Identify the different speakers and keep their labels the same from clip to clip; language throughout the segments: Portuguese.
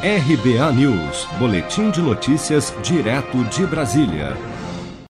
Speaker 1: RBA News, Boletim de Notícias, direto de Brasília.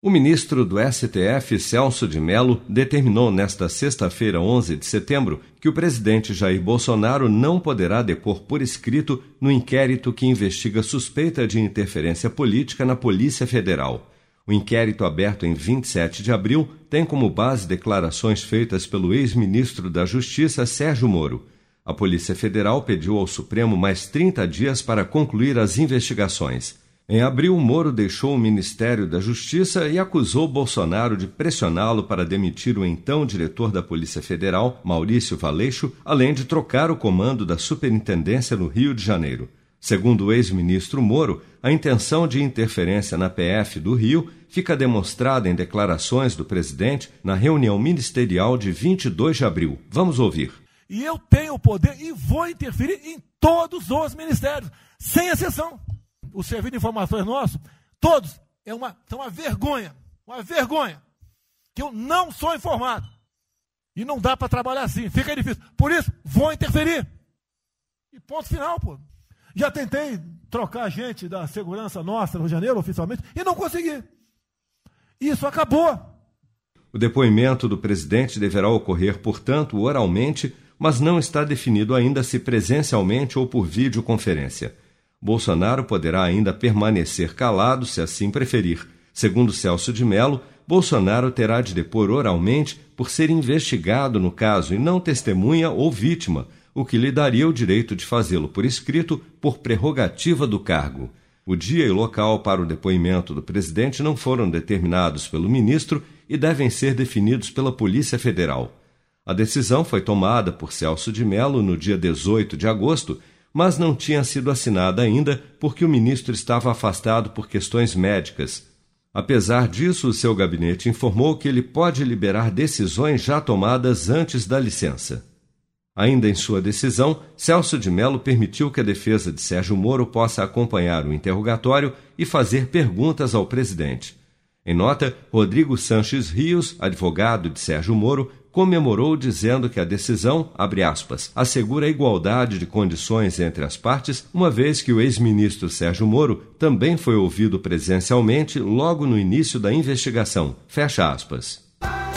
Speaker 1: O ministro do STF, Celso de Mello, determinou nesta sexta-feira, 11 de setembro, que o presidente Jair Bolsonaro não poderá depor por escrito no inquérito que investiga suspeita de interferência política na Polícia Federal. O inquérito aberto em 27 de abril tem como base declarações feitas pelo ex-ministro da Justiça, Sérgio Moro. A Polícia Federal pediu ao Supremo mais 30 dias para concluir as investigações. Em abril, Moro deixou o Ministério da Justiça e acusou Bolsonaro de pressioná-lo para demitir o então diretor da Polícia Federal, Maurício Valeixo, além de trocar o comando da Superintendência no Rio de Janeiro. Segundo o ex-ministro Moro, a intenção de interferência na PF do Rio fica demonstrada em declarações do presidente na reunião ministerial de 22 de abril. Vamos ouvir.
Speaker 2: E eu tenho o poder e vou interferir em todos os ministérios, sem exceção. O serviço de informações nosso, todos, é uma, são uma vergonha, uma vergonha, que eu não sou informado. E não dá para trabalhar assim, fica difícil. Por isso, vou interferir. E ponto final, pô. Já tentei trocar gente da segurança nossa no Rio de Janeiro, oficialmente, e não consegui. Isso acabou.
Speaker 1: O depoimento do presidente deverá ocorrer, portanto, oralmente mas não está definido ainda se presencialmente ou por videoconferência. Bolsonaro poderá ainda permanecer calado se assim preferir. Segundo Celso de Mello, Bolsonaro terá de depor oralmente por ser investigado no caso e não testemunha ou vítima, o que lhe daria o direito de fazê-lo por escrito por prerrogativa do cargo. O dia e local para o depoimento do presidente não foram determinados pelo ministro e devem ser definidos pela Polícia Federal. A decisão foi tomada por Celso de Mello no dia 18 de agosto, mas não tinha sido assinada ainda porque o ministro estava afastado por questões médicas. Apesar disso, o seu gabinete informou que ele pode liberar decisões já tomadas antes da licença. Ainda em sua decisão, Celso de Mello permitiu que a defesa de Sérgio Moro possa acompanhar o interrogatório e fazer perguntas ao presidente. Em nota, Rodrigo Sanches Rios, advogado de Sérgio Moro, comemorou dizendo que a decisão, abre aspas, assegura a igualdade de condições entre as partes, uma vez que o ex-ministro Sérgio Moro também foi ouvido presencialmente logo no início da investigação. Fecha aspas.